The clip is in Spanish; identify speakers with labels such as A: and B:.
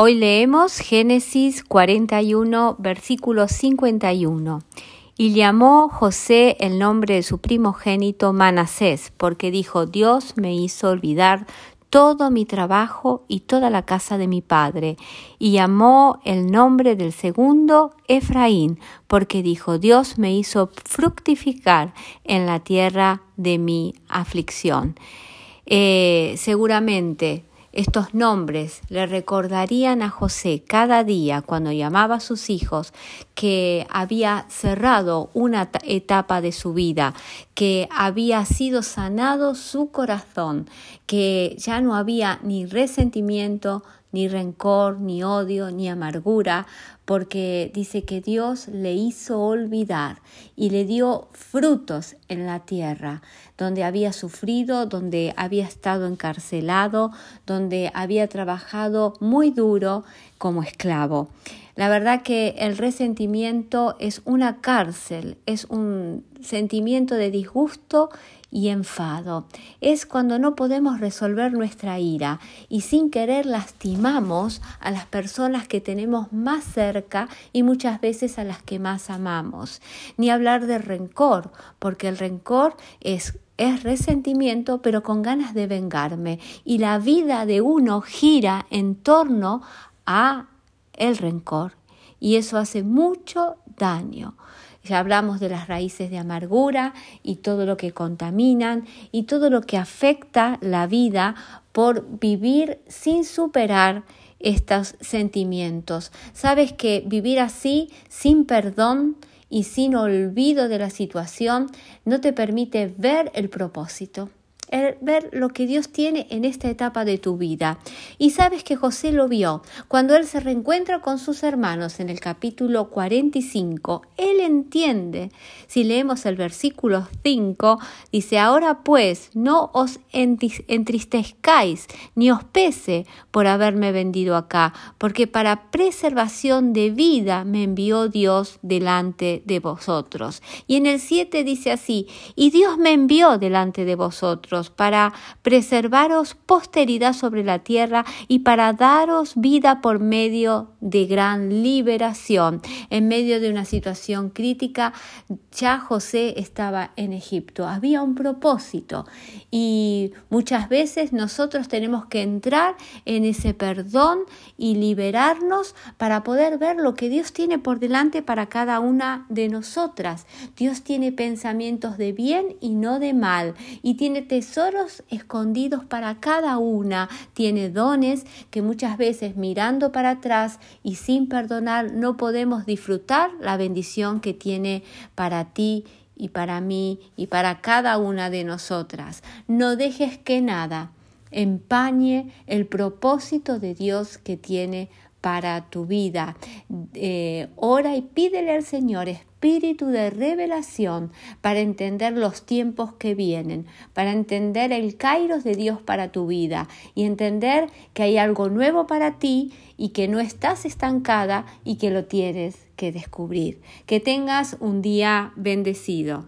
A: Hoy leemos Génesis 41, versículo 51. Y llamó José el nombre de su primogénito Manasés, porque dijo, Dios me hizo olvidar todo mi trabajo y toda la casa de mi padre. Y llamó el nombre del segundo Efraín, porque dijo, Dios me hizo fructificar en la tierra de mi aflicción. Eh, seguramente estos nombres le recordarían a José cada día cuando llamaba a sus hijos que había cerrado una etapa de su vida, que había sido sanado su corazón, que ya no había ni resentimiento, ni rencor, ni odio, ni amargura, porque dice que Dios le hizo olvidar y le dio frutos en la tierra, donde había sufrido, donde había estado encarcelado, donde había trabajado muy duro como esclavo. La verdad que el resentimiento es una cárcel, es un sentimiento de disgusto y enfado. Es cuando no podemos resolver nuestra ira y sin querer lastimamos a las personas que tenemos más cerca y muchas veces a las que más amamos. Ni hablar de rencor, porque el rencor es es resentimiento, pero con ganas de vengarme. Y la vida de uno gira en torno a el rencor. Y eso hace mucho daño. Ya hablamos de las raíces de amargura y todo lo que contaminan y todo lo que afecta la vida por vivir sin superar estos sentimientos. Sabes que vivir así, sin perdón y sin olvido de la situación, no te permite ver el propósito ver lo que Dios tiene en esta etapa de tu vida. Y sabes que José lo vio cuando él se reencuentra con sus hermanos en el capítulo 45. Él entiende, si leemos el versículo 5, dice, ahora pues no os entristezcáis ni os pese por haberme vendido acá, porque para preservación de vida me envió Dios delante de vosotros. Y en el 7 dice así, y Dios me envió delante de vosotros para preservaros posteridad sobre la tierra y para daros vida por medio de gran liberación. En medio de una situación crítica, ya José estaba en Egipto. Había un propósito y muchas veces nosotros tenemos que entrar en ese perdón y liberarnos para poder ver lo que Dios tiene por delante para cada una de nosotras. Dios tiene pensamientos de bien y no de mal y tiene tesoros escondidos para cada una, tiene dones que muchas veces mirando para atrás y sin perdonar no podemos disfrutar la bendición que tiene para ti y para mí y para cada una de nosotras. No dejes que nada empañe el propósito de Dios que tiene para tu vida. Eh, ora y pídele al Señor espíritu de revelación para entender los tiempos que vienen, para entender el kairos de Dios para tu vida y entender que hay algo nuevo para ti y que no estás estancada y que lo tienes que descubrir. Que tengas un día bendecido.